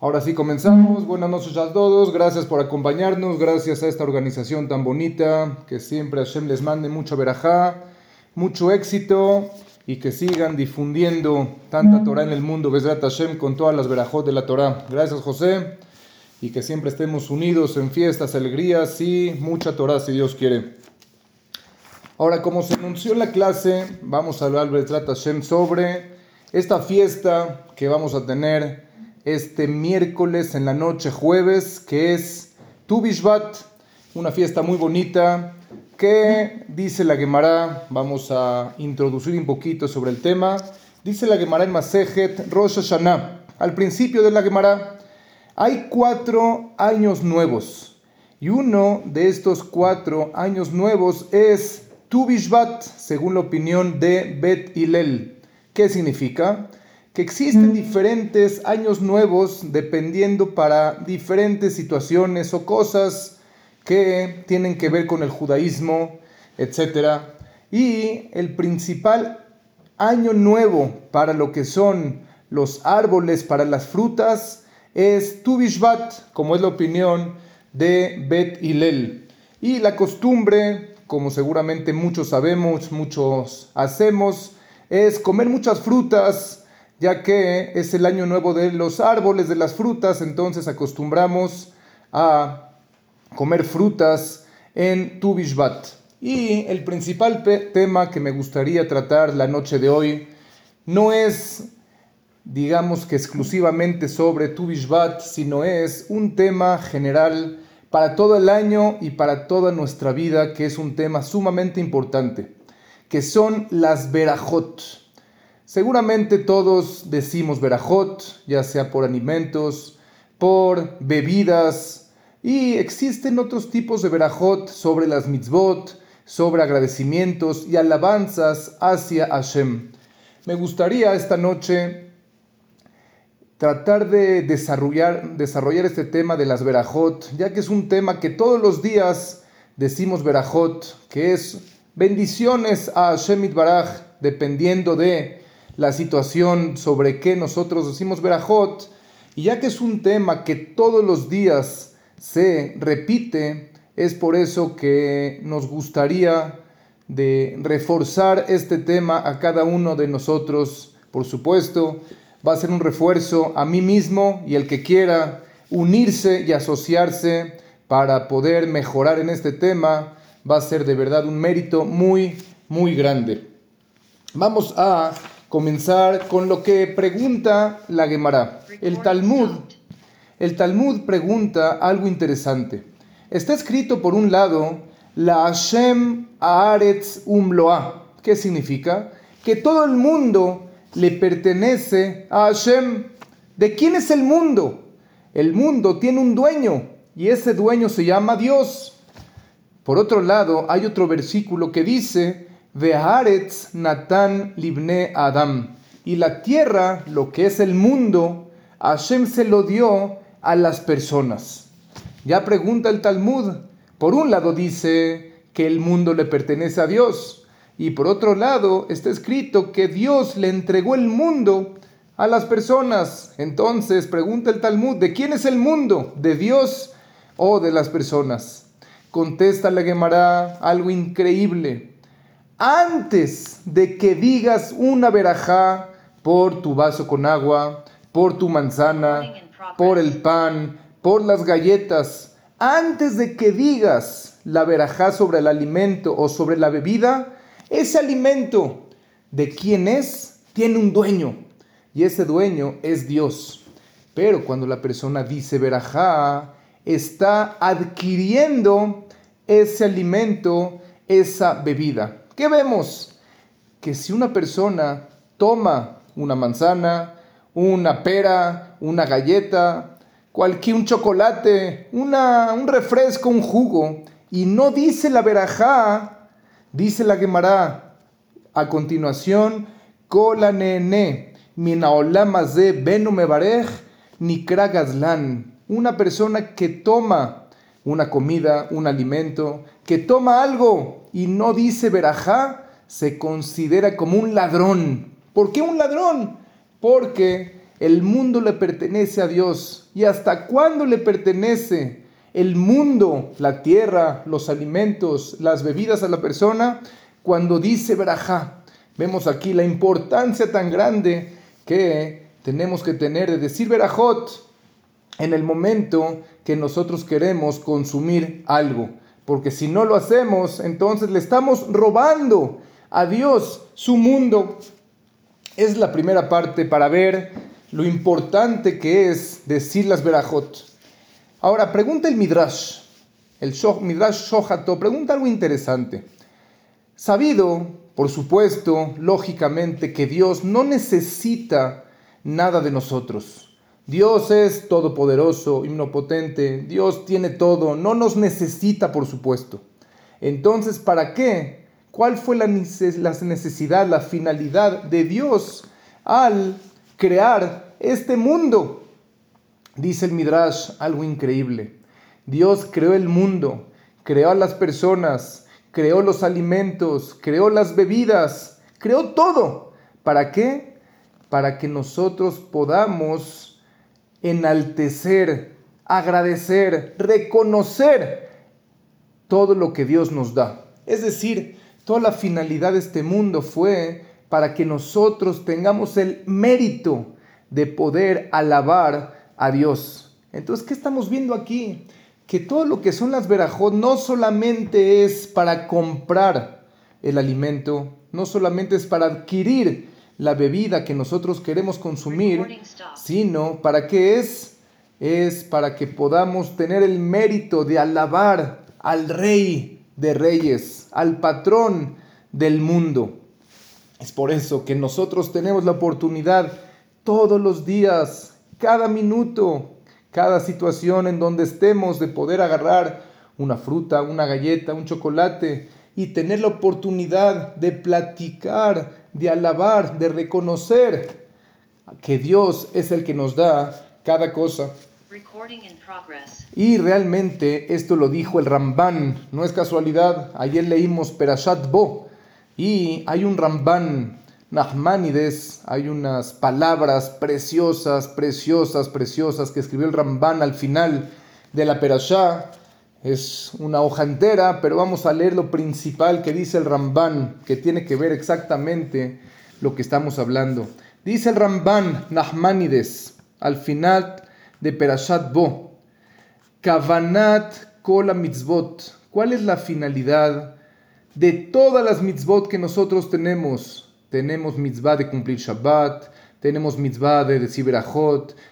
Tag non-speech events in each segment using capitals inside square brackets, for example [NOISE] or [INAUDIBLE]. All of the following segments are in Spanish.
Ahora sí comenzamos. Buenas noches a todos. Gracias por acompañarnos. Gracias a esta organización tan bonita. Que siempre Hashem les mande mucho verajá, mucho éxito y que sigan difundiendo tanta Torah en el mundo. Besrat Hashem con todas las verajot de la Torah. Gracias, José. Y que siempre estemos unidos en fiestas, alegrías y mucha Torah si Dios quiere. Ahora, como se anunció en la clase, vamos a hablar Besrat Hashem sobre esta fiesta que vamos a tener este miércoles en la noche jueves, que es Tu Bishvat, una fiesta muy bonita que dice la Gemara, vamos a introducir un poquito sobre el tema, dice la Gemara en Masejet Rosh Hashanah, al principio de la Gemara, hay cuatro años nuevos y uno de estos cuatro años nuevos es Tu Bishvat, según la opinión de Bet Hillel. ¿Qué significa? Que existen diferentes años nuevos dependiendo para diferentes situaciones o cosas que tienen que ver con el judaísmo, etc. Y el principal año nuevo para lo que son los árboles, para las frutas, es Tu Bishvat, como es la opinión de Bet Hillel. Y la costumbre, como seguramente muchos sabemos, muchos hacemos, es comer muchas frutas, ya que es el año nuevo de los árboles, de las frutas, entonces acostumbramos a comer frutas en Tu Y el principal tema que me gustaría tratar la noche de hoy no es, digamos que exclusivamente sobre Tu sino es un tema general para todo el año y para toda nuestra vida, que es un tema sumamente importante que son las verajot. Seguramente todos decimos verajot, ya sea por alimentos, por bebidas, y existen otros tipos de verajot sobre las mitzvot, sobre agradecimientos y alabanzas hacia Hashem. Me gustaría esta noche tratar de desarrollar, desarrollar este tema de las verajot, ya que es un tema que todos los días decimos verajot, que es bendiciones a Shemit Baraj, dependiendo de la situación sobre qué nosotros decimos Berajot, y ya que es un tema que todos los días se repite, es por eso que nos gustaría de reforzar este tema a cada uno de nosotros. Por supuesto, va a ser un refuerzo a mí mismo y el que quiera unirse y asociarse para poder mejorar en este tema va a ser de verdad un mérito muy, muy grande. Vamos a comenzar con lo que pregunta la Gemara. El Talmud, el Talmud pregunta algo interesante. Está escrito por un lado, la Hashem Aaretz Umloa. ¿Qué significa? Que todo el mundo le pertenece a Hashem. ¿De quién es el mundo? El mundo tiene un dueño y ese dueño se llama Dios. Por otro lado, hay otro versículo que dice, Veharetz Natan Libne Adam. Y la tierra, lo que es el mundo, Hashem se lo dio a las personas. Ya pregunta el Talmud. Por un lado dice que el mundo le pertenece a Dios. Y por otro lado está escrito que Dios le entregó el mundo a las personas. Entonces pregunta el Talmud, ¿de quién es el mundo? ¿De Dios o de las personas? Contesta la Gemara algo increíble. Antes de que digas una verajá por tu vaso con agua, por tu manzana, por el pan, por las galletas, antes de que digas la verajá sobre el alimento o sobre la bebida, ese alimento de quién es, tiene un dueño. Y ese dueño es Dios. Pero cuando la persona dice verajá, está adquiriendo ese alimento, esa bebida. ¿Qué vemos? Que si una persona toma una manzana, una pera, una galleta, cualquier un chocolate, una, un refresco, un jugo, y no dice la verajá, dice la Gemara a continuación, kola nene, minaolamaze benu mebarej, ni kragaslan una persona que toma una comida, un alimento, que toma algo y no dice verajá, se considera como un ladrón. ¿Por qué un ladrón? Porque El mundo le pertenece a Dios. ¿Y hasta cuándo le pertenece el mundo, la tierra, los alimentos, las bebidas a la persona? Cuando dice Berajá. Vemos aquí la importancia tan grande que tenemos que tener de decir Berajot en el momento que nosotros queremos consumir algo. Porque si no lo hacemos, entonces le estamos robando a Dios su mundo. Es la primera parte para ver lo importante que es decir las verajot. Ahora, pregunta el Midrash, el Midrash Shohato, pregunta algo interesante. Sabido, por supuesto, lógicamente, que Dios no necesita nada de nosotros. Dios es todopoderoso, omnipotente, Dios tiene todo, no nos necesita, por supuesto. Entonces, ¿para qué? ¿Cuál fue la necesidad, la finalidad de Dios al crear este mundo. Dice el Midrash algo increíble. Dios creó el mundo, creó a las personas, creó los alimentos, creó las bebidas, creó todo. ¿Para qué? Para que nosotros podamos enaltecer, agradecer, reconocer todo lo que Dios nos da. Es decir, toda la finalidad de este mundo fue para que nosotros tengamos el mérito de poder alabar a Dios. Entonces, ¿qué estamos viendo aquí? Que todo lo que son las verajot no solamente es para comprar el alimento, no solamente es para adquirir la bebida que nosotros queremos consumir, sino para qué es? Es para que podamos tener el mérito de alabar al rey de reyes, al patrón del mundo. Es por eso que nosotros tenemos la oportunidad todos los días, cada minuto, cada situación en donde estemos de poder agarrar una fruta, una galleta, un chocolate y tener la oportunidad de platicar, de alabar, de reconocer que Dios es el que nos da cada cosa. Y realmente esto lo dijo el Ramban, no es casualidad. Ayer leímos Perashat Bo, y hay un Ramban Nachmanides, hay unas palabras preciosas, preciosas, preciosas que escribió el Ramban al final de la Perashá. Es una hoja entera, pero vamos a leer lo principal que dice el Ramban, que tiene que ver exactamente lo que estamos hablando. Dice el Ramban Nachmanides al final de Perashat Bo, Kavanat Kola Mitzvot. ¿Cuál es la finalidad de todas las mitzvot que nosotros tenemos. Tenemos mitzvah de cumplir Shabbat, tenemos mitzvah de decir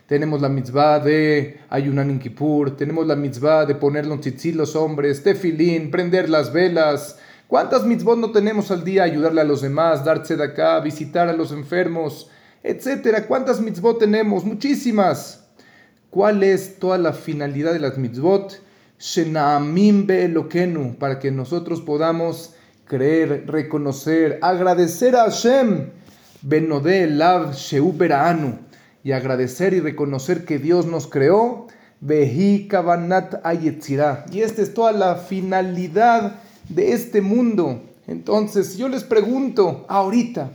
tenemos la mitzvah de ayunar en Kippur, tenemos la mitzvah de poner los tzitzit los hombres, tefilín, prender las velas. ¿Cuántas mitzvot no tenemos al día? Ayudarle a los demás, darse de acá, visitar a los enfermos, etcétera. ¿Cuántas mitzvot tenemos? Muchísimas. ¿Cuál es toda la finalidad de las mitzvot? Shenaamim Be'elokenu, para que nosotros podamos creer, reconocer, agradecer a Hashem, Benode Lav Sheu y agradecer y reconocer que Dios nos creó, Behi Kavanat Ayetzirah. Y esta es toda la finalidad de este mundo. Entonces, yo les pregunto ahorita,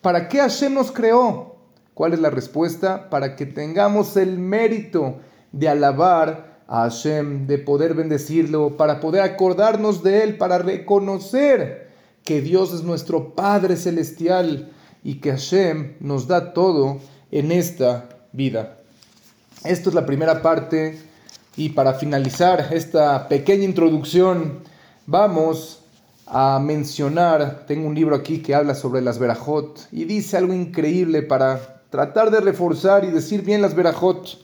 ¿para qué Hashem nos creó? ¿Cuál es la respuesta? Para que tengamos el mérito de alabar a Hashem, de poder bendecirlo, para poder acordarnos de Él, para reconocer que Dios es nuestro Padre Celestial y que Hashem nos da todo en esta vida. Esto es la primera parte y para finalizar esta pequeña introducción vamos a mencionar, tengo un libro aquí que habla sobre las verajot y dice algo increíble para tratar de reforzar y decir bien las verajot.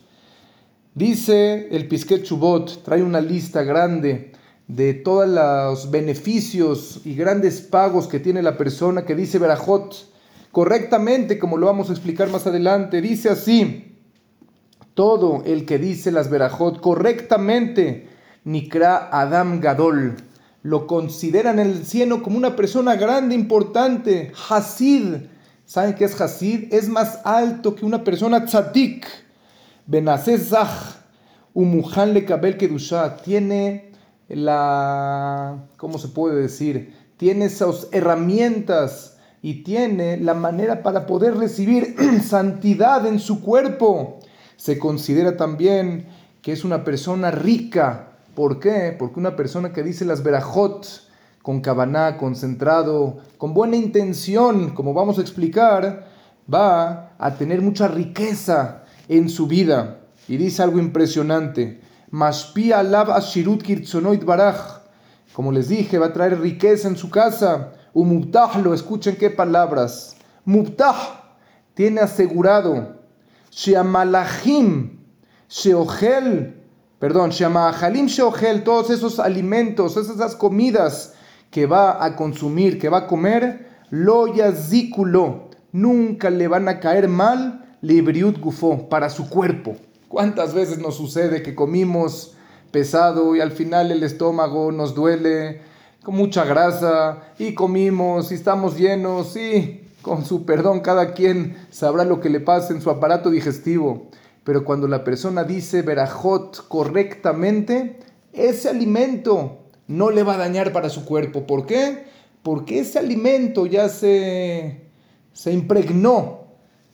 Dice el Pisquet Chubot, trae una lista grande de todos los beneficios y grandes pagos que tiene la persona que dice Berajot correctamente, como lo vamos a explicar más adelante. Dice así, todo el que dice las Berajot correctamente, Nikra Adam Gadol, lo consideran en el cielo como una persona grande, importante, Hasid. ¿Saben qué es Hasid? Es más alto que una persona tzadik Benazezach Umuhan le Kabel Kedusha tiene la, ¿cómo se puede decir? Tiene esas herramientas y tiene la manera para poder recibir [CLEARS THROAT] santidad en su cuerpo. Se considera también que es una persona rica. ¿Por qué? Porque una persona que dice las verajot con cabaná, concentrado, con buena intención, como vamos a explicar, va a tener mucha riqueza en su vida. Y dice algo impresionante. Mashpia alav ashirut baraj. Como les dije, va a traer riqueza en su casa. Lo escuchen qué palabras. Mubtah tiene asegurado. Sheamalahim, Sheohel, perdón, Sheamahalim Sheohel, todos esos alimentos, esas comidas que va a consumir, que va a comer, lo yazículo, nunca le van a caer mal, libriut gufo, para su cuerpo. ¿Cuántas veces nos sucede que comimos pesado y al final el estómago nos duele con mucha grasa y comimos y estamos llenos y con su perdón cada quien sabrá lo que le pasa en su aparato digestivo. Pero cuando la persona dice verajot correctamente, ese alimento no le va a dañar para su cuerpo. ¿Por qué? Porque ese alimento ya se, se impregnó.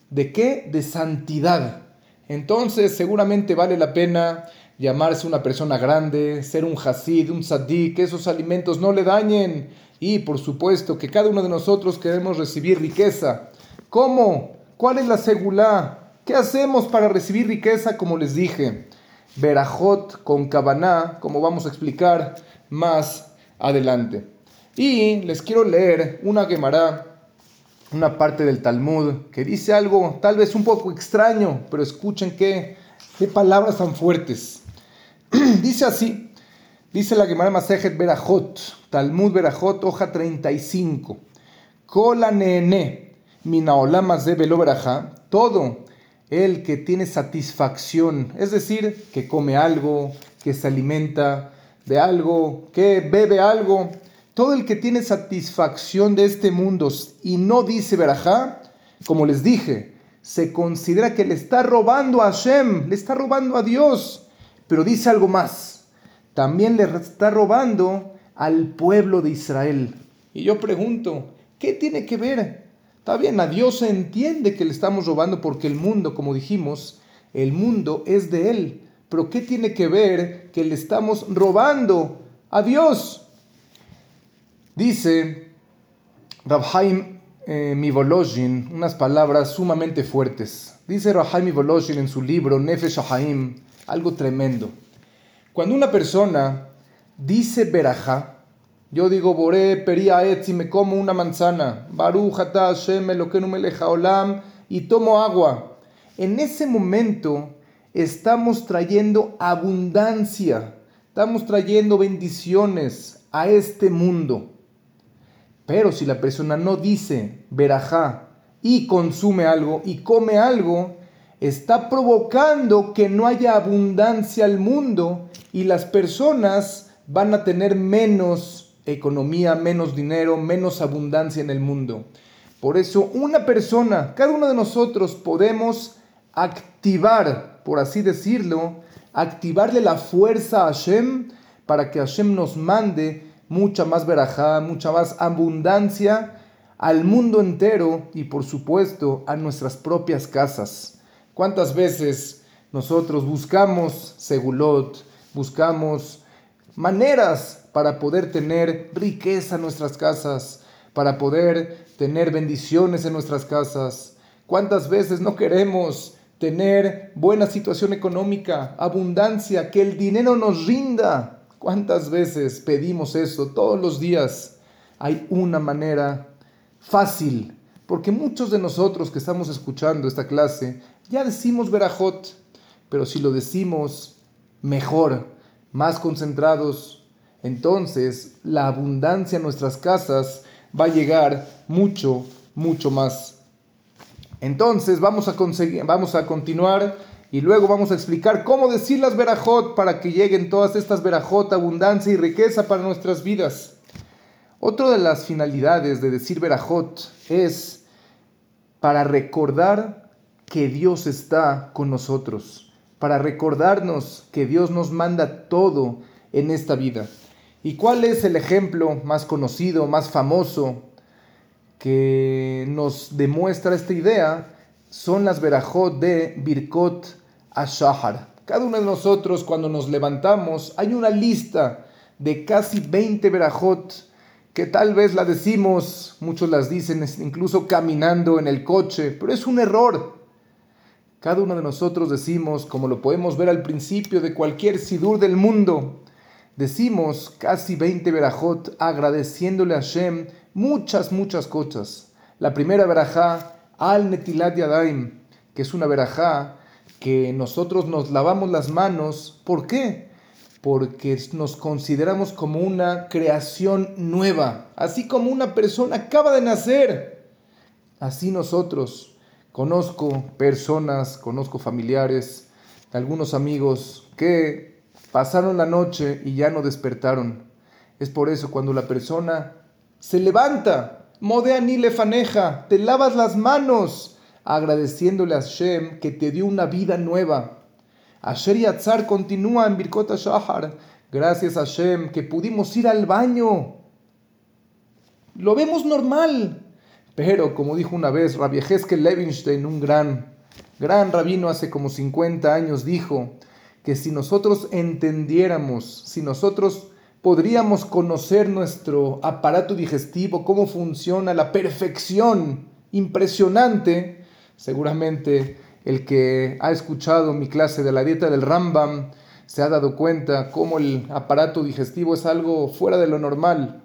¿De qué? De santidad. Entonces seguramente vale la pena llamarse una persona grande, ser un hasid, un sadí, que esos alimentos no le dañen. Y por supuesto que cada uno de nosotros queremos recibir riqueza. ¿Cómo? ¿Cuál es la segulá? ¿Qué hacemos para recibir riqueza? Como les dije, verajot con cabaná, como vamos a explicar más adelante. Y les quiero leer una Gemara una parte del Talmud que dice algo tal vez un poco extraño, pero escuchen qué, qué palabras tan fuertes. [CLEARS THROAT] dice así, dice la Gemara Masejet Berajot, Talmud Berajot, hoja 35. Kola nene, minaolamas de velo todo el que tiene satisfacción, es decir, que come algo, que se alimenta de algo, que bebe algo, todo el que tiene satisfacción de este mundo y no dice verajá, como les dije, se considera que le está robando a Hashem, le está robando a Dios. Pero dice algo más, también le está robando al pueblo de Israel. Y yo pregunto, ¿qué tiene que ver? Está bien, a Dios se entiende que le estamos robando porque el mundo, como dijimos, el mundo es de Él. Pero ¿qué tiene que ver que le estamos robando a Dios? Dice Rabhaim eh, unas palabras sumamente fuertes. Dice Rabhaim Mivolozhin en su libro Nefesh Haim algo tremendo. Cuando una persona dice Berajá, yo digo Boré, Peria y me como una manzana, Baruch Hashem Olam, y tomo agua. En ese momento estamos trayendo abundancia, estamos trayendo bendiciones a este mundo. Pero si la persona no dice verajá y consume algo y come algo, está provocando que no haya abundancia al mundo y las personas van a tener menos economía, menos dinero, menos abundancia en el mundo. Por eso una persona, cada uno de nosotros podemos activar, por así decirlo, activarle la fuerza a Hashem para que Hashem nos mande mucha más verajá, mucha más abundancia al mundo entero y por supuesto a nuestras propias casas. ¿Cuántas veces nosotros buscamos segulot, buscamos maneras para poder tener riqueza en nuestras casas, para poder tener bendiciones en nuestras casas? ¿Cuántas veces no queremos tener buena situación económica, abundancia, que el dinero nos rinda? ¿Cuántas veces pedimos eso todos los días? Hay una manera fácil, porque muchos de nosotros que estamos escuchando esta clase ya decimos verajot, pero si lo decimos mejor, más concentrados, entonces la abundancia en nuestras casas va a llegar mucho, mucho más. Entonces vamos a, conseguir, vamos a continuar y luego vamos a explicar cómo decir las verajot para que lleguen todas estas verajot, abundancia y riqueza para nuestras vidas. Otra de las finalidades de decir verajot es para recordar que Dios está con nosotros, para recordarnos que Dios nos manda todo en esta vida. ¿Y cuál es el ejemplo más conocido, más famoso que nos demuestra esta idea son las verajot de Birkot Ashahar. Cada uno de nosotros cuando nos levantamos hay una lista de casi 20 verajot que tal vez la decimos, muchos las dicen incluso caminando en el coche, pero es un error. Cada uno de nosotros decimos, como lo podemos ver al principio de cualquier sidur del mundo, decimos casi 20 verajot agradeciéndole a Hashem muchas, muchas cosas. La primera verajá, al netilat yadaim, que es una verajá que nosotros nos lavamos las manos. ¿Por qué? Porque nos consideramos como una creación nueva, así como una persona acaba de nacer. Así nosotros Conozco personas, conozco familiares, algunos amigos que pasaron la noche y ya no despertaron. Es por eso cuando la persona se levanta, modea ni le faneja, te lavas las manos, agradeciéndole a Hashem que te dio una vida nueva. Asher Yatzar continúa en Birkota Shahar. Gracias a Hashem que pudimos ir al baño. Lo vemos normal. Pero, como dijo una vez Rabbi Heskel Levinstein, un gran, gran rabino hace como 50 años, dijo que si nosotros entendiéramos, si nosotros podríamos conocer nuestro aparato digestivo, cómo funciona la perfección impresionante, seguramente el que ha escuchado mi clase de la dieta del Rambam se ha dado cuenta cómo el aparato digestivo es algo fuera de lo normal.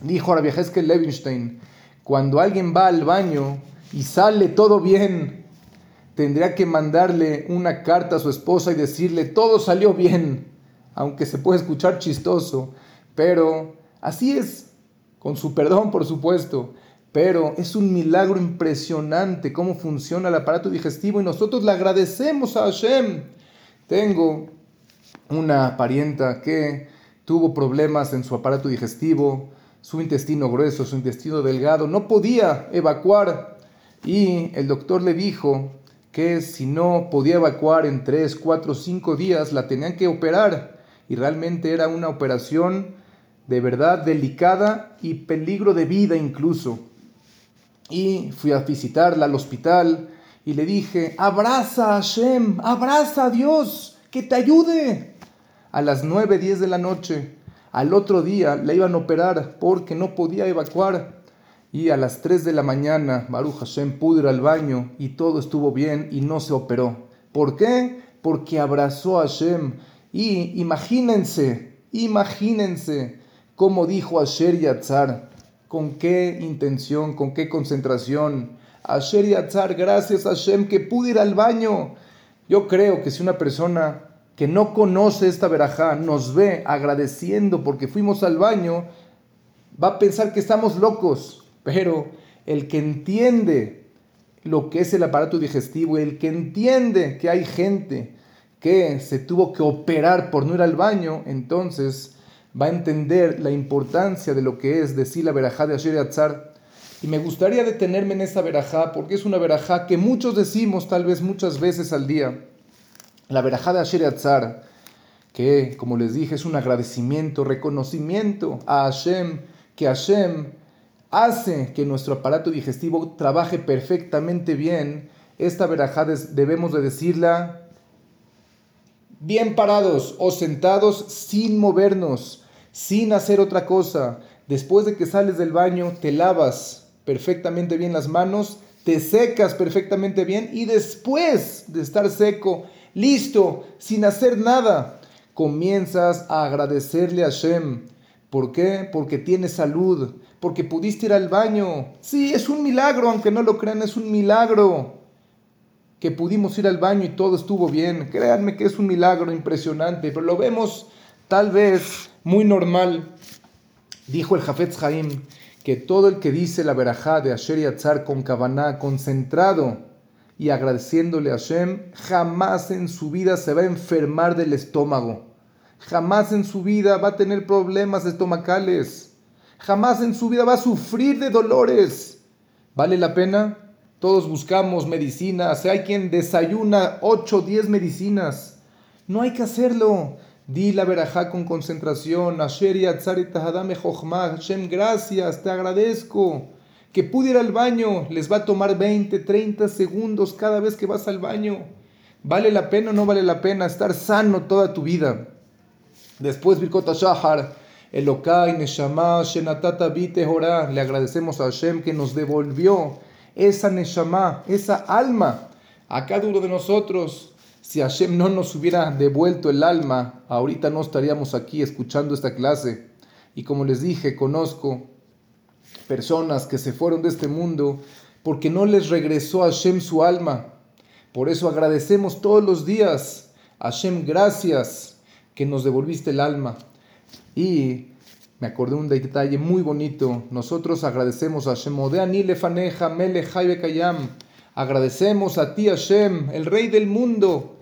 Dijo Rabbi Levinstein, cuando alguien va al baño y sale todo bien, tendría que mandarle una carta a su esposa y decirle todo salió bien, aunque se puede escuchar chistoso, pero así es, con su perdón por supuesto, pero es un milagro impresionante cómo funciona el aparato digestivo y nosotros le agradecemos a Hashem. Tengo una parienta que tuvo problemas en su aparato digestivo, su intestino grueso, su intestino delgado, no podía evacuar y el doctor le dijo que si no podía evacuar en 3, 4, 5 días, la tenían que operar y realmente era una operación de verdad delicada y peligro de vida incluso. Y fui a visitarla al hospital y le dije, abraza a Hashem, abraza a Dios, que te ayude. A las 9, 10 de la noche al otro día la iban a operar porque no podía evacuar. Y a las 3 de la mañana Baruch Hashem pudo ir al baño y todo estuvo bien y no se operó. ¿Por qué? Porque abrazó a Hashem. Y imagínense, imagínense cómo dijo Asher Yatzar, con qué intención, con qué concentración. Asher Yatzar, gracias a Hashem que pude ir al baño. Yo creo que si una persona que no conoce esta verajá nos ve agradeciendo porque fuimos al baño, va a pensar que estamos locos. Pero el que entiende lo que es el aparato digestivo, el que entiende que hay gente que se tuvo que operar por no ir al baño, entonces va a entender la importancia de lo que es decir la verajá de Asher Atzar. Y me gustaría detenerme en esta verajá porque es una verajá que muchos decimos tal vez muchas veces al día la verajá de Asher que como les dije es un agradecimiento, reconocimiento a Hashem, que Hashem hace que nuestro aparato digestivo trabaje perfectamente bien. Esta verajá debemos de decirla bien parados o sentados sin movernos, sin hacer otra cosa. Después de que sales del baño, te lavas perfectamente bien las manos, te secas perfectamente bien y después de estar seco, listo, sin hacer nada, comienzas a agradecerle a Hashem. ¿Por qué? Porque tienes salud, porque pudiste ir al baño. Sí, es un milagro, aunque no lo crean, es un milagro. Que pudimos ir al baño y todo estuvo bien. Créanme que es un milagro impresionante, pero lo vemos tal vez muy normal. Dijo el Jafetz Haim que todo el que dice la verajá de Asher Yatzar con Kavaná concentrado, y agradeciéndole a Hashem, jamás en su vida se va a enfermar del estómago. Jamás en su vida va a tener problemas estomacales. Jamás en su vida va a sufrir de dolores. ¿Vale la pena? Todos buscamos medicinas. Hay quien desayuna 8 o 10 medicinas. No hay que hacerlo. Di la verajá con concentración. Hashem, gracias, te agradezco que pudiera al baño, les va a tomar 20, 30 segundos cada vez que vas al baño. ¿Vale la pena o no vale la pena estar sano toda tu vida? Después, Shahar, Elokai, Neshama, Shenatata, Vite, Le agradecemos a Hashem que nos devolvió esa Neshama, esa alma a cada uno de nosotros. Si Hashem no nos hubiera devuelto el alma, ahorita no estaríamos aquí escuchando esta clase. Y como les dije, conozco personas que se fueron de este mundo porque no les regresó a Hashem su alma. Por eso agradecemos todos los días. Hashem, gracias que nos devolviste el alma. Y me acordé un detalle muy bonito. Nosotros agradecemos a Hashem. Agradecemos a ti, Hashem, el Rey del mundo.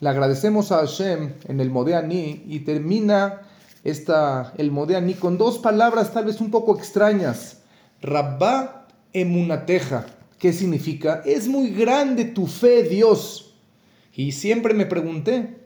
Le agradecemos a Hashem en el Modeani y termina esta, el Modeani con dos palabras tal vez un poco extrañas. Rabba emunateja. ¿Qué significa? Es muy grande tu fe, Dios. Y siempre me pregunté,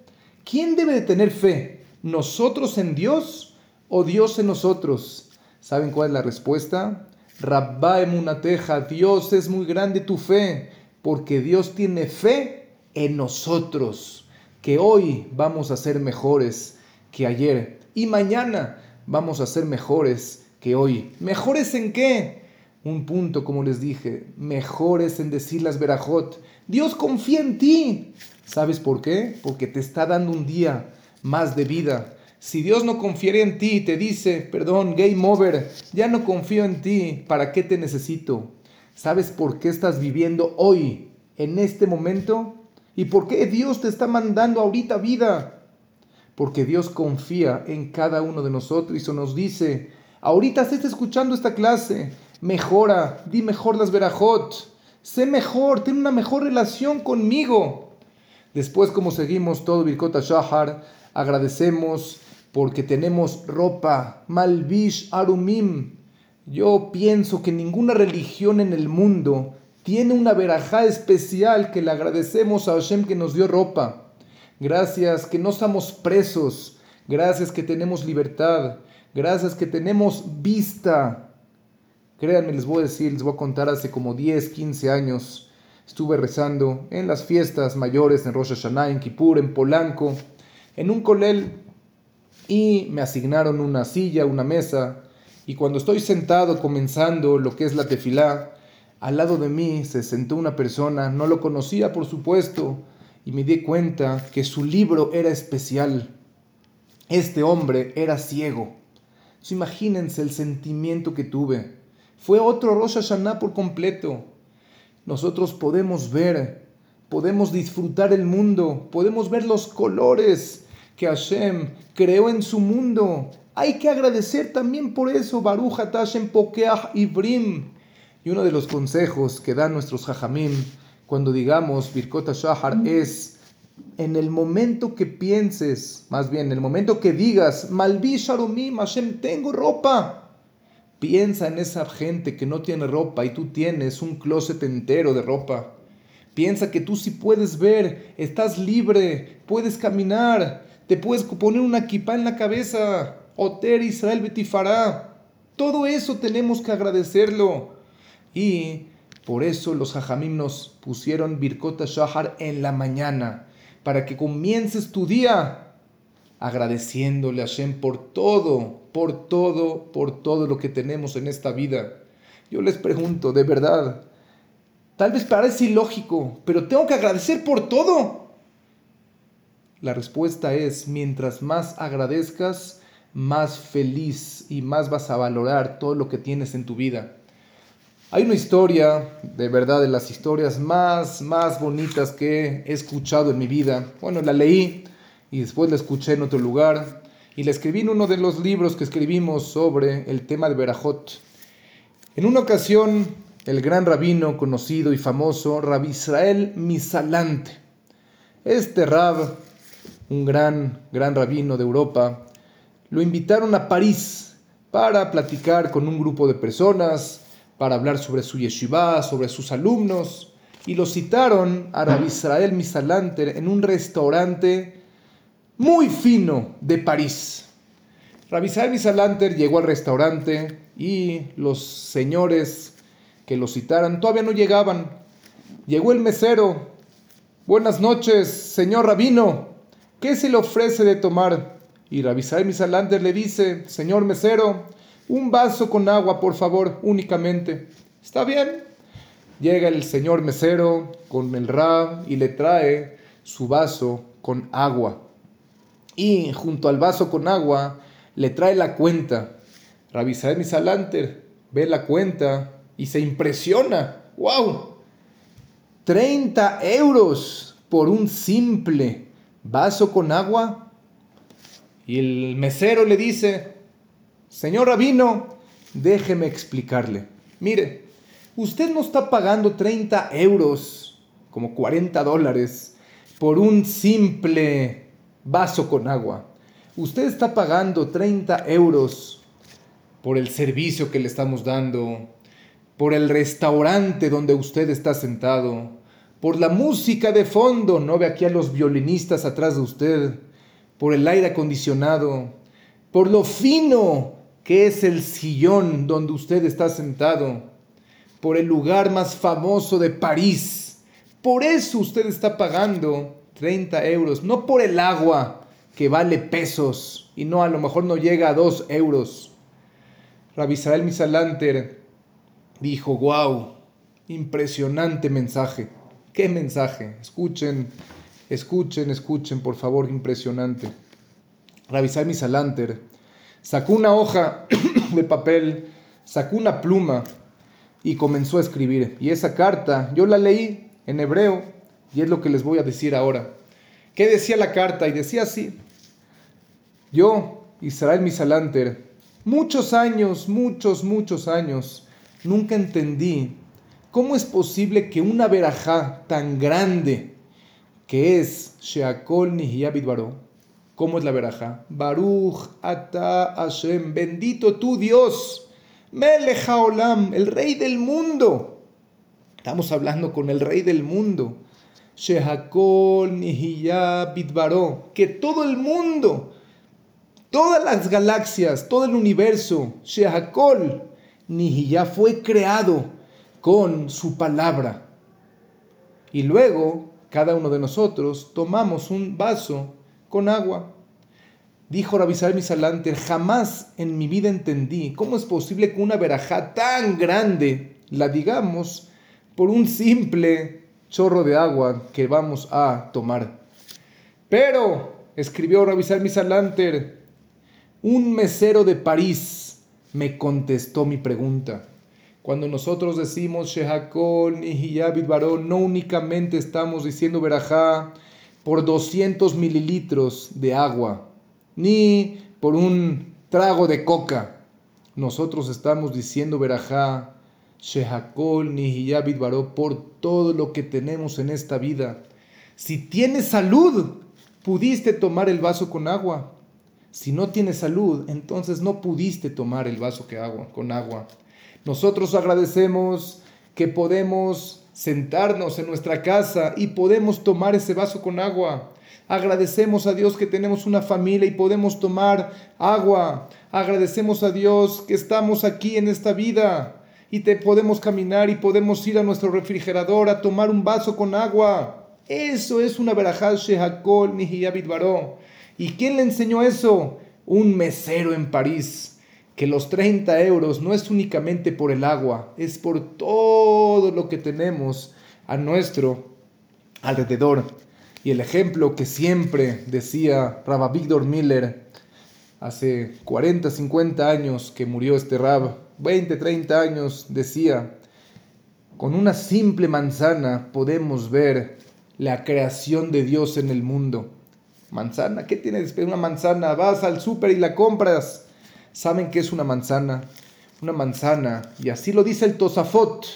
¿quién debe de tener fe? ¿Nosotros en Dios o Dios en nosotros? ¿Saben cuál es la respuesta? Rabba emunateja, Dios es muy grande tu fe, porque Dios tiene fe en nosotros que hoy vamos a ser mejores que ayer y mañana vamos a ser mejores que hoy. ¿Mejores en qué? Un punto, como les dije, mejores en decir las verajot. Dios confía en ti. ¿Sabes por qué? Porque te está dando un día más de vida. Si Dios no confiere en ti y te dice, perdón, game over, ya no confío en ti, ¿para qué te necesito? ¿Sabes por qué estás viviendo hoy, en este momento? ¿Y por qué Dios te está mandando ahorita vida? Porque Dios confía en cada uno de nosotros y eso nos dice, ahorita estás escuchando esta clase, mejora, di mejor las verajot, sé mejor, ten una mejor relación conmigo. Después, como seguimos todo Birkota Shahar, agradecemos porque tenemos ropa, Malvish Arumim. Yo pienso que ninguna religión en el mundo tiene una verajá especial que le agradecemos a Hashem que nos dio ropa. Gracias que no estamos presos. Gracias que tenemos libertad. Gracias que tenemos vista. Créanme, les voy a decir, les voy a contar, hace como 10, 15 años estuve rezando en las fiestas mayores en Rosh Hashanah, en Kippur, en Polanco, en un colel y me asignaron una silla, una mesa y cuando estoy sentado comenzando lo que es la tefilá, al lado de mí se sentó una persona, no lo conocía por supuesto, y me di cuenta que su libro era especial. Este hombre era ciego. imagínense el sentimiento que tuve. Fue otro Rosh Hashanah por completo. Nosotros podemos ver, podemos disfrutar el mundo, podemos ver los colores que Hashem creó en su mundo. Hay que agradecer también por eso. Baruch Hashem Pokeach Ibrim. Y uno de los consejos que dan nuestros jajamim cuando digamos Birkota Shahar es en el momento que pienses, más bien en el momento que digas Malvi Sharomim Hashem, tengo ropa. Piensa en esa gente que no tiene ropa y tú tienes un closet entero de ropa. Piensa que tú sí puedes ver, estás libre, puedes caminar, te puedes poner una kippah en la cabeza. Oter Israel Betifará. Todo eso tenemos que agradecerlo. Y por eso los jajamim nos pusieron Birkota Shahar en la mañana, para que comiences tu día agradeciéndole a Hashem por todo, por todo, por todo lo que tenemos en esta vida. Yo les pregunto, de verdad, tal vez parece ilógico, pero tengo que agradecer por todo. La respuesta es, mientras más agradezcas, más feliz y más vas a valorar todo lo que tienes en tu vida. Hay una historia, de verdad, de las historias más, más bonitas que he escuchado en mi vida. Bueno, la leí y después la escuché en otro lugar y la escribí en uno de los libros que escribimos sobre el tema de Berajot. En una ocasión, el gran rabino conocido y famoso, Rabbi Israel Misalante, este rab, un gran, gran rabino de Europa, lo invitaron a París para platicar con un grupo de personas para hablar sobre su yeshiva, sobre sus alumnos, y lo citaron a Rabbi Israel Misalanter en un restaurante muy fino de París. Rabisai Misalanter llegó al restaurante y los señores que lo citaran todavía no llegaban. Llegó el mesero. Buenas noches, señor rabino. ¿Qué se le ofrece de tomar? Y Rabisai Misalanter le dice, señor mesero, un vaso con agua, por favor, únicamente. Está bien. Llega el señor mesero con el rab y le trae su vaso con agua. Y junto al vaso con agua le trae la cuenta. Rabbi Misalanter ve la cuenta y se impresiona. ¡Wow! 30 euros por un simple vaso con agua. Y el mesero le dice, señor rabino, déjeme explicarle. Mire, usted no está pagando 30 euros, como 40 dólares, por un simple vaso con agua. Usted está pagando 30 euros por el servicio que le estamos dando, por el restaurante donde usted está sentado, por la música de fondo, no ve aquí a los violinistas atrás de usted, por el aire acondicionado, por lo fino que es el sillón donde usted está sentado, por el lugar más famoso de París. Por eso usted está pagando 30 euros, no por el agua que vale pesos y no a lo mejor no llega a dos euros. Rabisrael Misalanter dijo, wow, impresionante mensaje. ¿Qué mensaje? Escuchen, escuchen, escuchen, por favor, impresionante. Rabisrael Misalanter sacó una hoja [CLEARS THROAT] de papel, sacó una pluma y comenzó a escribir. Y esa carta yo la leí en hebreo y es lo que les voy a decir ahora. ¿Qué decía la carta? Y decía así, yo, Israel Misalanter, muchos años, muchos, muchos años, nunca entendí cómo es posible que una verajá tan grande que es Sheakol Nihiyabit ¿cómo es la verajá? Baruch Ata Hashem, bendito tu Dios, Melech Olam, el rey del mundo. Estamos hablando con el rey del mundo. Shehakol Nihiyabit Baró, que todo el mundo Todas las galaxias, todo el universo, Shehakol, ya fue creado con su palabra. Y luego, cada uno de nosotros tomamos un vaso con agua. Dijo Rabisal Misalante, jamás en mi vida entendí cómo es posible que una verajá tan grande la digamos por un simple chorro de agua que vamos a tomar. Pero, escribió Rabisal Misalanter, un mesero de París me contestó mi pregunta. Cuando nosotros decimos Shehakol Nihiyabit Barón, no únicamente estamos diciendo Berajá por 200 mililitros de agua, ni por un trago de coca. Nosotros estamos diciendo Berajá, Shehakol Nihiyabit Baró por todo lo que tenemos en esta vida. Si tienes salud, pudiste tomar el vaso con agua. Si no tienes salud, entonces no pudiste tomar el vaso agua, con agua. Nosotros agradecemos que podemos sentarnos en nuestra casa y podemos tomar ese vaso con agua. Agradecemos a Dios que tenemos una familia y podemos tomar agua. Agradecemos a Dios que estamos aquí en esta vida y te podemos caminar y podemos ir a nuestro refrigerador a tomar un vaso con agua. Eso es una verajal shehakol nihiyabit baró. ¿Y quién le enseñó eso? Un mesero en París, que los 30 euros no es únicamente por el agua, es por todo lo que tenemos a nuestro alrededor. Y el ejemplo que siempre decía Rabba Víctor Miller, hace 40, 50 años que murió este Rab, 20, 30 años, decía, con una simple manzana podemos ver la creación de Dios en el mundo. Manzana, ¿qué tiene después una manzana? Vas al súper y la compras. ¿Saben qué es una manzana? Una manzana, y así lo dice el Tosafot,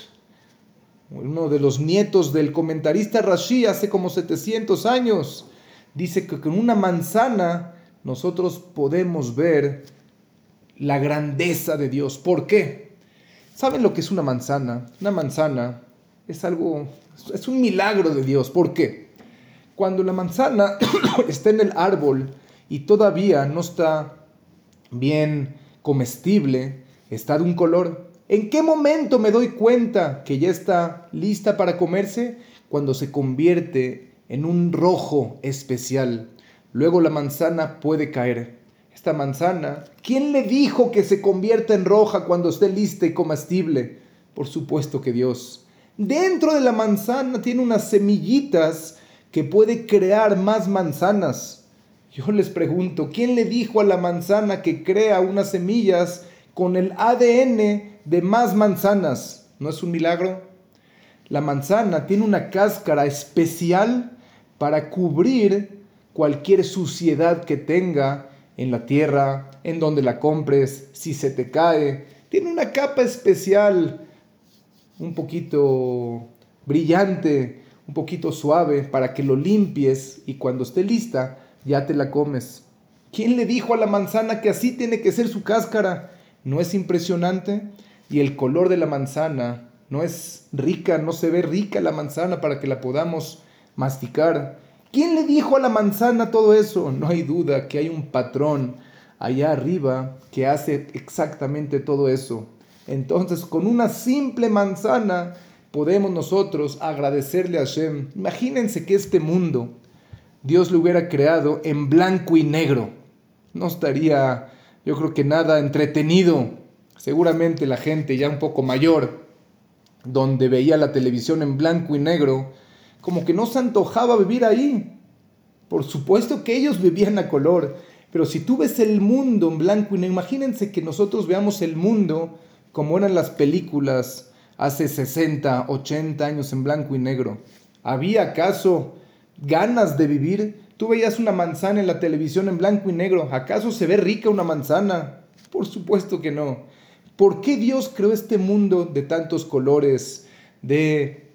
uno de los nietos del comentarista Rashi hace como 700 años. Dice que con una manzana nosotros podemos ver la grandeza de Dios. ¿Por qué? ¿Saben lo que es una manzana? Una manzana es algo, es un milagro de Dios. ¿Por qué? Cuando la manzana [COUGHS] está en el árbol y todavía no está bien comestible, está de un color. ¿En qué momento me doy cuenta que ya está lista para comerse? Cuando se convierte en un rojo especial. Luego la manzana puede caer. Esta manzana, ¿quién le dijo que se convierta en roja cuando esté lista y comestible? Por supuesto que Dios. Dentro de la manzana tiene unas semillitas que puede crear más manzanas. Yo les pregunto, ¿quién le dijo a la manzana que crea unas semillas con el ADN de más manzanas? ¿No es un milagro? La manzana tiene una cáscara especial para cubrir cualquier suciedad que tenga en la tierra, en donde la compres, si se te cae. Tiene una capa especial, un poquito brillante, un poquito suave, para que lo limpies y cuando esté lista ya te la comes. ¿Quién le dijo a la manzana que así tiene que ser su cáscara? ¿No es impresionante? Y el color de la manzana no es rica, no se ve rica la manzana para que la podamos masticar. ¿Quién le dijo a la manzana todo eso? No hay duda que hay un patrón allá arriba que hace exactamente todo eso. Entonces, con una simple manzana podemos nosotros agradecerle a Hashem. Imagínense que este mundo Dios lo hubiera creado en blanco y negro. No estaría, yo creo que nada entretenido. Seguramente la gente ya un poco mayor, donde veía la televisión en blanco y negro, como que no se antojaba vivir ahí. Por supuesto que ellos vivían a color, pero si tú ves el mundo en blanco y negro, imagínense que nosotros veamos el mundo como eran las películas hace 60, 80 años en blanco y negro. ¿Había acaso ganas de vivir. Tú veías una manzana en la televisión en blanco y negro. ¿Acaso se ve rica una manzana? Por supuesto que no. ¿Por qué Dios creó este mundo de tantos colores, de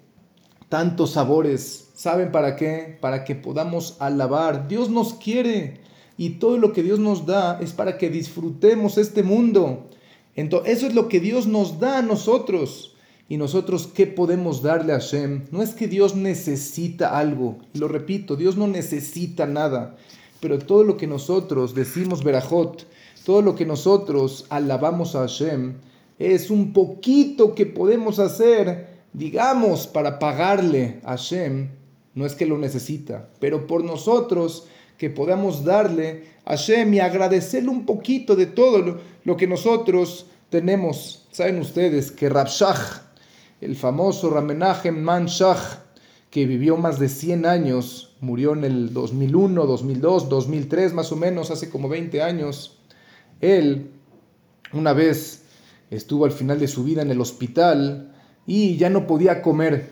tantos sabores? ¿Saben para qué? Para que podamos alabar. Dios nos quiere y todo lo que Dios nos da es para que disfrutemos este mundo. Entonces, eso es lo que Dios nos da a nosotros. ¿Y nosotros qué podemos darle a Hashem? No es que Dios necesita algo, lo repito, Dios no necesita nada, pero todo lo que nosotros decimos Berajot, todo lo que nosotros alabamos a Hashem, es un poquito que podemos hacer, digamos, para pagarle a Hashem. No es que lo necesita, pero por nosotros que podamos darle a Hashem y agradecerle un poquito de todo lo, que nosotros tenemos. Saben ustedes que Rabshah, el famoso Ramenachem Manshach, que vivió más de 100 años, murió en el 2001, 2002, 2003 más o menos, hace como 20 años. Él una vez estuvo al final de su vida en el hospital y ya no podía comer.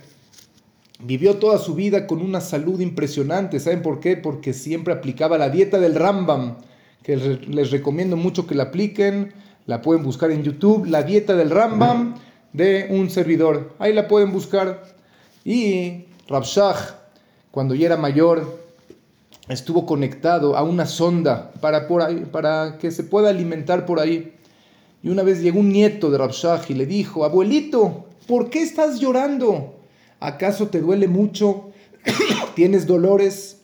Vivió toda su vida con una salud impresionante. ¿Saben por qué? Porque siempre aplicaba la dieta del Rambam, que les recomiendo mucho que la apliquen. La pueden buscar en YouTube, la dieta del Rambam de un servidor. Ahí la pueden buscar. Y Rabshah, cuando ya era mayor, estuvo conectado a una sonda para, por ahí, para que se pueda alimentar por ahí. Y una vez llegó un nieto de Rabshah y le dijo, abuelito, ¿por qué estás llorando? ¿Acaso te duele mucho? [COUGHS] ¿Tienes dolores?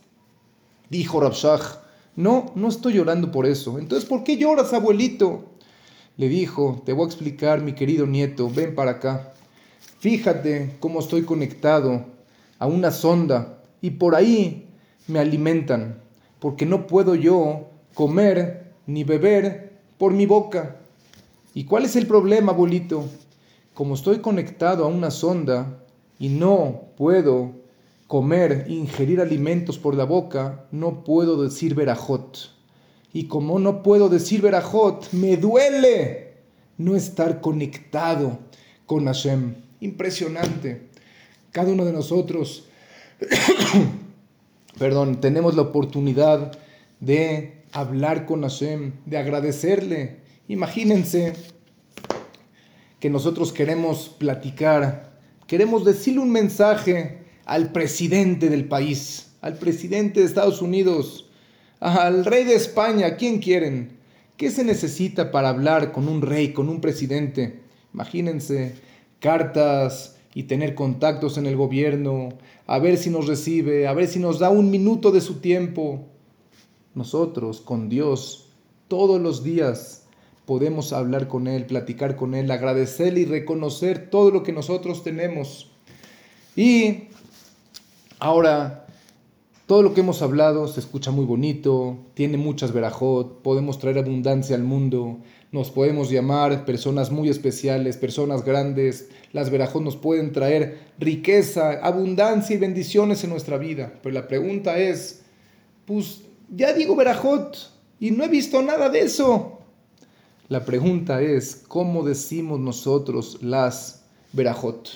Dijo Rabshah, no, no estoy llorando por eso. Entonces, ¿por qué lloras, abuelito? Le dijo, te voy a explicar, mi querido nieto, ven para acá. Fíjate cómo estoy conectado a una sonda y por ahí me alimentan, porque no puedo yo comer ni beber por mi boca. ¿Y cuál es el problema, abuelito? Como estoy conectado a una sonda y no puedo comer, ingerir alimentos por la boca, no puedo decir verajot. Y como no puedo decir Berajot, me duele no estar conectado con Hashem. Impresionante. Cada uno de nosotros, [COUGHS] perdón, tenemos la oportunidad de hablar con Hashem, de agradecerle. Imagínense que nosotros queremos platicar, queremos decirle un mensaje al presidente del país, al presidente de Estados Unidos, al rey de España, ¿quién quieren? ¿Qué se necesita para hablar con un rey, con un presidente? Imagínense cartas y tener contactos en el gobierno, a ver si nos recibe, a ver si nos da un minuto de su tiempo. Nosotros con Dios Todos los días podemos hablar con Él, platicar con Él, agradecerle y reconocer todo lo que nosotros tenemos. Y ahora, todo lo que hemos hablado se escucha muy bonito, tiene muchas verajot, podemos traer abundancia al mundo, nos podemos llamar personas muy especiales, personas grandes. Las verajot nos pueden traer riqueza, abundancia y bendiciones en nuestra vida. Pero la pregunta es, pues ya digo verajot y no he visto nada de eso. La pregunta es, ¿cómo decimos nosotros las verajot?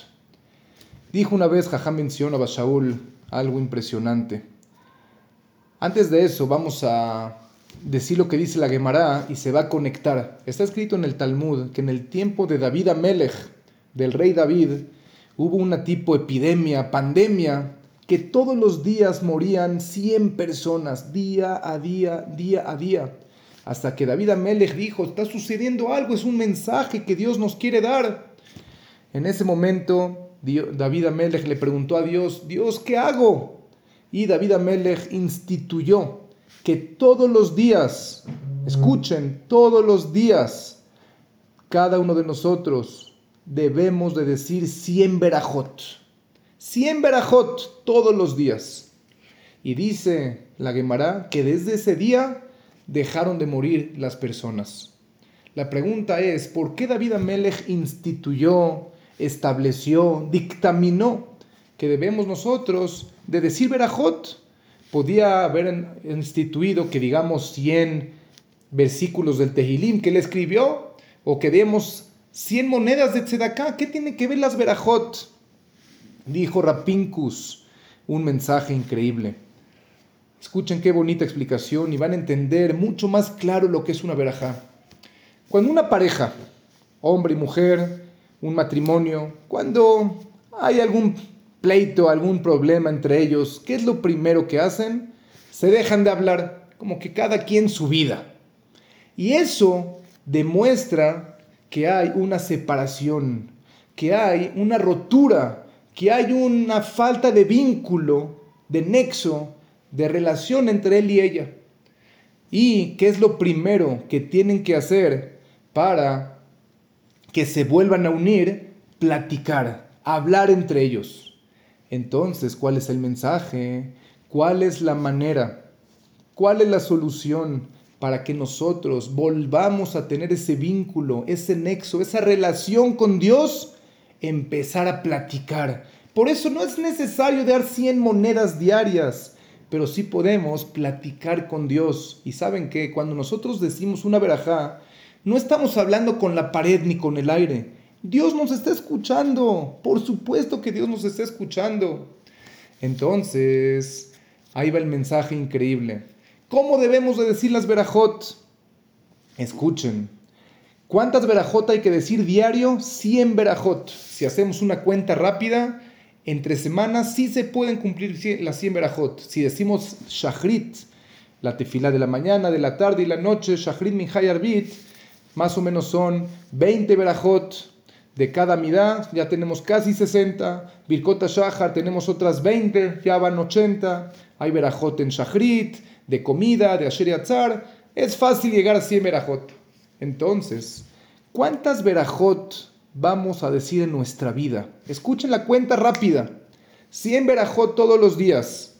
Dijo una vez Jajam mencionó a Shaul algo impresionante. Antes de eso, vamos a decir lo que dice la Gemara y se va a conectar. Está escrito en el Talmud que en el tiempo de David Amelech, del rey David, hubo una tipo epidemia, pandemia, que todos los días morían 100 personas, día a día, día a día. Hasta que David Amelech dijo, está sucediendo algo, es un mensaje que Dios nos quiere dar. En ese momento, David Amelech le preguntó a Dios, Dios, ¿qué hago? Y David Amelech instituyó que todos los días, escuchen, todos los días, cada uno de nosotros debemos de decir 100 verajot. 100 verajot todos los días. Y dice la Gemara que desde ese día dejaron de morir las personas. La pregunta es, ¿por qué David Amelech instituyó, estableció, dictaminó que debemos nosotros de decir verajot? podía haber instituido que digamos 100 versículos del Tehilim que él escribió, o que demos 100 monedas de Tzedaká. ¿Qué tiene que ver las verajot? Dijo Rapincus, un mensaje increíble. Escuchen qué bonita explicación y van a entender mucho más claro lo que es una verajá. Cuando una pareja, hombre y mujer, un matrimonio, cuando hay algún pleito, algún problema entre ellos, ¿qué es lo primero que hacen? Se dejan de hablar, como que cada quien su vida. Y eso demuestra que hay una separación, que hay una rotura, que hay una falta de vínculo, de nexo, de relación entre él y ella. ¿Y qué es lo primero que tienen que hacer para que se vuelvan a unir? Platicar, hablar entre ellos. Entonces, ¿cuál es el mensaje? ¿Cuál es la manera? ¿Cuál es la solución para que nosotros volvamos a tener ese vínculo, ese nexo, esa relación con Dios? Empezar a platicar. Por eso no es necesario dar 100 monedas diarias, pero sí podemos platicar con Dios. Y saben que cuando nosotros decimos una verajá, no estamos hablando con la pared ni con el aire Dios nos está escuchando. Por supuesto que Dios nos está escuchando. Entonces, ahí va el mensaje increíble. ¿Cómo debemos de decir las verajot? Escuchen. ¿Cuántas verajot hay que decir diario? 100 verajot. Si hacemos una cuenta rápida, entre semanas sí se pueden cumplir las 100 verajot. Si decimos shahrit, la tefila de la mañana, de la tarde y la noche, shahrit min arbit, más o menos son 20 verajot de cada midá ya tenemos casi 60, Birkota Shahar tenemos otras 20, ya van 80, hay verajot en Shahrit, de comida, de Asher Yatzar, es fácil llegar a 100 verajot. Entonces, ¿cuántas verajot vamos a decir en nuestra vida? Escuchen la cuenta rápida, 100 verajot todos los días,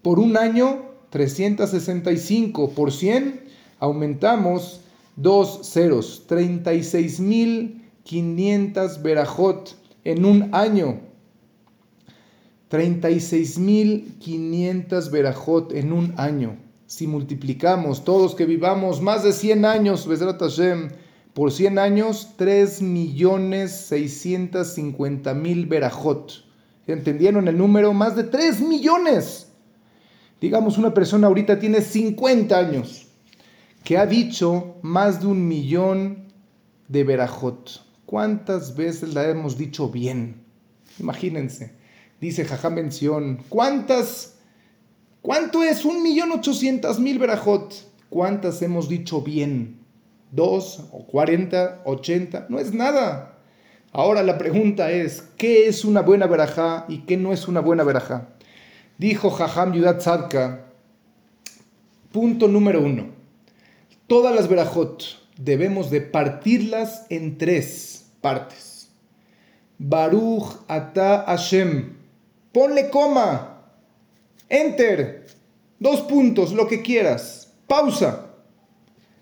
por un año 365, por 100 aumentamos dos ceros, 36 mil 500 verajot en un año. 36.500 verajot en un año. Si multiplicamos todos que vivamos más de 100 años, por 100 años, 3.650.000 verajot. ¿Entendieron el número? Más de 3 millones. Digamos, una persona ahorita tiene 50 años, que ha dicho más de un millón de verajot. ¿Cuántas veces la hemos dicho bien? Imagínense, dice Jajá Mención, ¿cuántas, cuánto es? Un millón ochocientas mil verajot. ¿Cuántas hemos dicho bien? ¿Dos o cuarenta, ochenta? No es nada. Ahora la pregunta es, ¿qué es una buena verajá y qué no es una buena verajá? Dijo Jajam Yudat Sadka, punto número uno. Todas las verajot debemos de partirlas en tres partes. Baruch ata Hashem. Ponle coma. Enter. Dos puntos, lo que quieras. Pausa.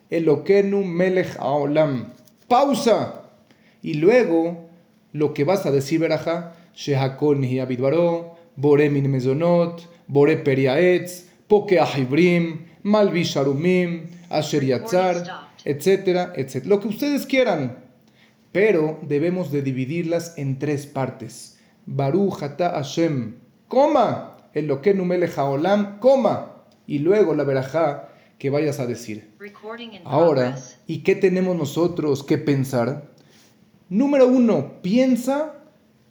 Elokenu melech haolam. Pausa. Y luego, lo que vas a decir, verajá, Shehakol bidbaro, Bore min mezonot, Bore periaetz, Poke ahibrim, Malvi sharumim, Asher yatzar, etcétera, etcétera. Lo que ustedes quieran. Pero debemos de dividirlas en tres partes. Baruch ata Hashem, coma, Elokenu melech haolam, coma. Y luego la verajá que vayas a decir. Ahora, ¿y qué tenemos nosotros que pensar? Número uno, piensa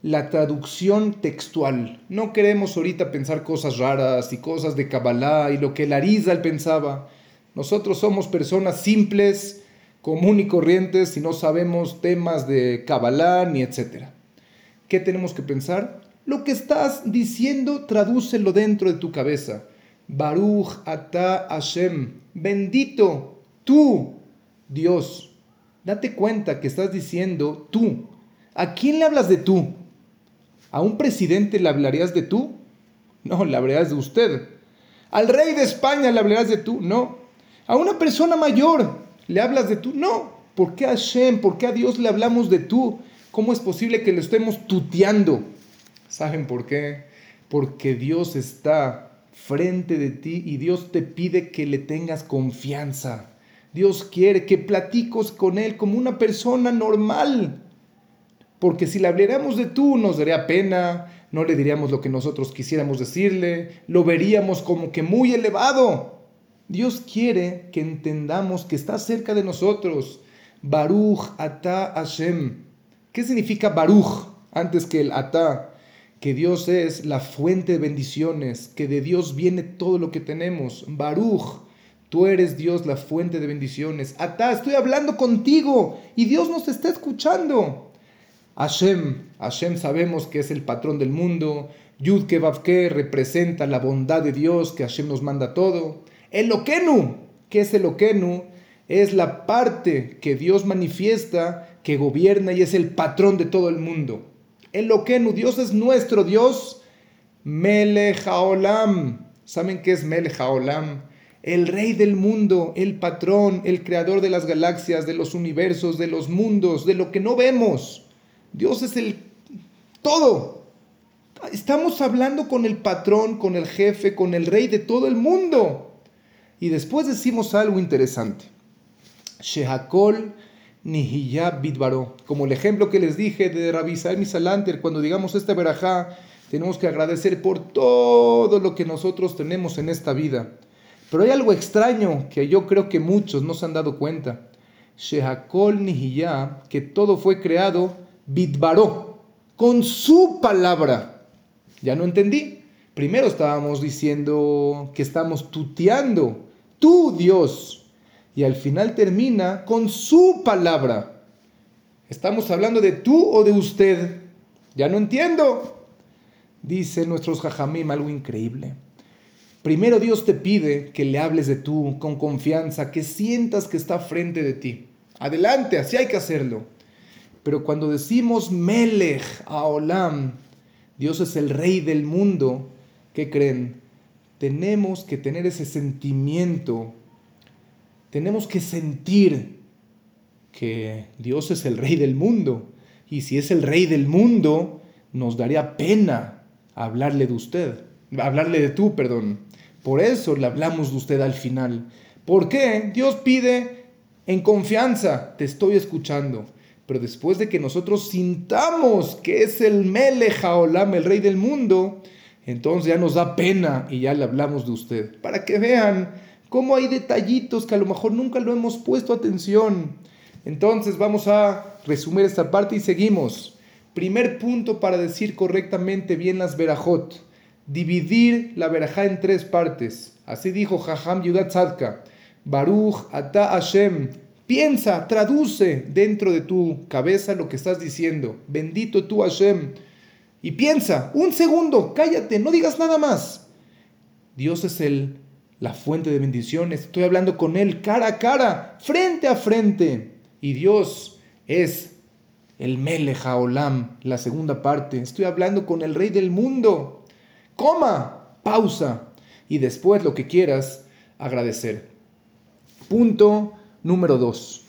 la traducción textual. No queremos ahorita pensar cosas raras y cosas de Kabbalah y lo que el Arizal pensaba. Nosotros somos personas simples, común y corrientes y no sabemos temas de Kabbalah ni etcétera. ¿Qué tenemos que pensar? Lo que estás diciendo, tradúcelo dentro de tu cabeza. Baruch ata Hashem. Bendito tú, Dios. Date cuenta que estás diciendo tú. ¿A quién le hablas de tú? ¿A un presidente le hablarías de tú? No, le hablarías de usted. ¿Al rey de España le hablarías de tú? No. ¿A una persona mayor le hablas de tú? No. ¿Por qué a Hashem, por qué a Dios le hablamos de tú? ¿Cómo es posible que lo estemos tuteando? ¿Saben por qué? Porque Dios está frente de ti y Dios te pide que le tengas confianza. Dios quiere que platicos con Él como una persona normal. Porque si le habláramos de tú, nos daría pena, no le diríamos lo que nosotros quisiéramos decirle, lo veríamos como que muy elevado. Dios quiere que entendamos que está cerca de nosotros. Baruch ata Hashem. ¿Qué significa Baruch antes que el ata? que Dios es la fuente de bendiciones, que de Dios viene todo lo que tenemos. Baruch, tú eres Dios la fuente de bendiciones. Atá, estoy hablando contigo y Dios nos está escuchando. Hashem, Hashem sabemos que es el patrón del mundo. Yud Kevavke representa la bondad de Dios, que Hashem nos manda todo. Eloquenu, que es Eloquenu? Es la parte que Dios manifiesta, que gobierna y es el patrón de todo el mundo. Eloquenu, Dios es nuestro Dios. Melech Haolam. ¿Saben qué es Melech Haolam? El rey del mundo, el patrón, el creador de las galaxias, de los universos, de los mundos, de lo que no vemos. Dios es el todo. Estamos hablando con el patrón, con el jefe, con el rey de todo el mundo. Y después decimos algo interesante. Shehakol Nihiyab Bidbaro. Como el ejemplo que les dije de Rabbi Sael Misalanter, cuando digamos este verajá, tenemos que agradecer por todo lo que nosotros tenemos en esta vida. Pero hay algo extraño que yo creo que muchos no se han dado cuenta. Shehakol Nihiyab, que todo fue creado Bidbaró, con su palabra. Ya no entendí. Primero estábamos diciendo que estamos tuteando. Tú, Dios, y al final termina con su palabra. ¿Estamos hablando de tú o de usted? Ya no entiendo. Dice nuestros jajamim algo increíble. Primero Dios te pide que le hables de tú con confianza, que sientas que está frente de ti. Adelante, así hay que hacerlo. Pero cuando decimos Melech Olam, Dios es el rey del mundo, ¿qué creen? Tenemos que tener ese sentimiento tenemos que sentir que Dios es el rey del mundo. Y si es el rey del mundo, nos daría pena hablarle de usted, hablarle de tú, perdón. Por eso le hablamos de usted al final. ¿Por qué? Dios pide en confianza, te estoy escuchando. Pero después de que nosotros sintamos que es el Meleja Olam, el rey del mundo, entonces ya nos da pena y ya le hablamos de usted. Para que vean cómo hay detallitos que a lo mejor nunca lo hemos puesto atención. Entonces vamos a resumir esta parte y seguimos. Primer punto para decir correctamente bien las verajot. Dividir la verajá en tres partes. Así dijo Jajam Yudat Tzadka. Baruch Ata Hashem. Piensa, traduce dentro de tu cabeza lo que estás diciendo. Bendito tú Hashem. Y piensa, un segundo, cállate, no digas nada más. Dios es el la fuente de bendiciones. Estoy hablando con Él cara a cara, frente a frente. Y Dios es el Melech Olam, la segunda parte. Estoy hablando con el Rey del mundo. Coma, pausa. Y después lo que quieras, agradecer. Punto número dos.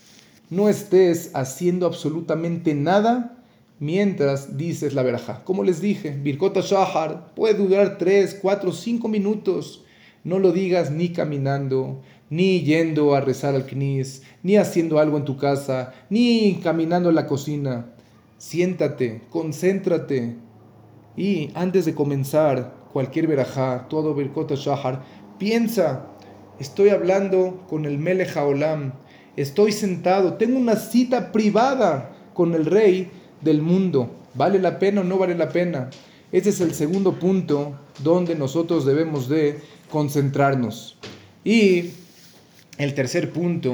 No estés haciendo absolutamente nada mientras dices la verajá. Como les dije, Birkota Shahar puede durar 3, 4, 5 minutos. No lo digas ni caminando, ni yendo a rezar al knis, ni haciendo algo en tu casa, ni caminando en la cocina. Siéntate, concéntrate. Y antes de comenzar cualquier verajá, todo Birkota Shahar, piensa, estoy hablando con el Melech Haolam, estoy sentado, tengo una cita privada con el rey del mundo. ¿Vale la pena o no vale la pena? Ese es el segundo punto donde nosotros debemos de concentrarnos. Y el tercer punto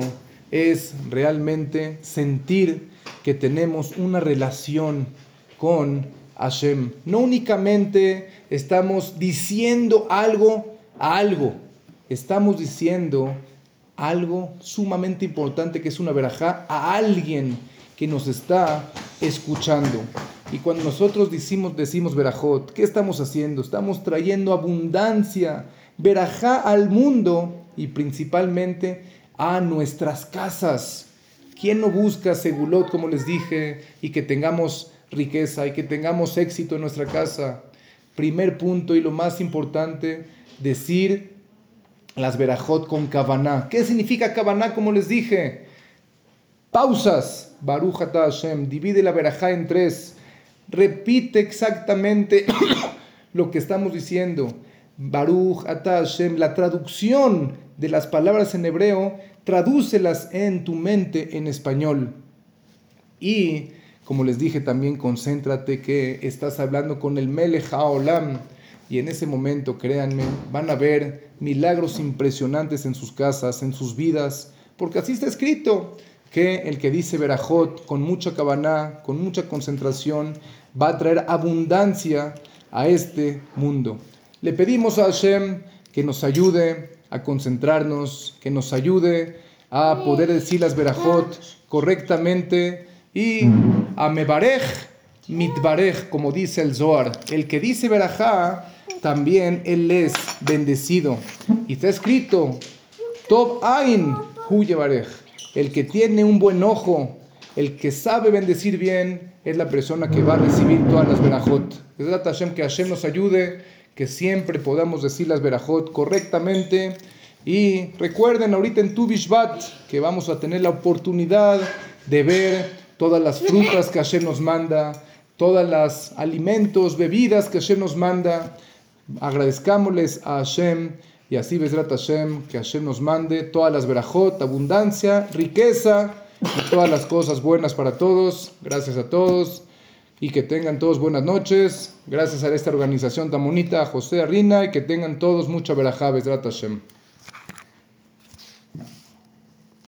es realmente sentir que tenemos una relación con Hashem. No únicamente estamos diciendo algo a algo, estamos diciendo algo sumamente importante que es una verajá a alguien que nos está escuchando. Y cuando nosotros decimos, decimos verajot, ¿qué estamos haciendo? Estamos trayendo abundancia, verajá al mundo y principalmente a nuestras casas. ¿Quién no busca segulot, como les dije, y que tengamos riqueza y que tengamos éxito en nuestra casa? Primer punto y lo más importante, decir las verajot con kavaná. ¿Qué significa kavaná, como les dije? Pausas. Baruch Hashem. Divide la verajá en tres. Repite exactamente [COUGHS] lo que estamos diciendo. Baruch Hashem. La traducción de las palabras en hebreo, tradúcelas en tu mente en español. Y, como les dije también, concéntrate que estás hablando con el Melech Haolam. Y en ese momento, créanme, van a ver milagros impresionantes en sus casas, en sus vidas, porque así está escrito que el que dice Berajot con mucha cabana, con mucha concentración, va a traer abundancia a este mundo. Le pedimos a Hashem que nos ayude a concentrarnos, que nos ayude a poder decir las Berajot correctamente y a Mebarej, Mitbarej, como dice el Zohar. El que dice Berajá, también él es bendecido. Y está escrito, Top Ain Huye Barej. El que tiene un buen ojo, el que sabe bendecir bien, es la persona que va a recibir todas las verajot. Hashem, que Hashem nos ayude, que siempre podamos decir las verajot correctamente. Y recuerden ahorita en Tu Bishvat que vamos a tener la oportunidad de ver todas las frutas que Hashem nos manda, todos los alimentos, bebidas que Hashem nos manda. Agradezcámosles a Hashem y así Besrat Hashem, que Hashem nos mande todas las verajot, abundancia, riqueza y todas las cosas buenas para todos. Gracias a todos y que tengan todos buenas noches. Gracias a esta organización tan bonita, José Arina, y que tengan todos mucha verajá, Besrat Hashem.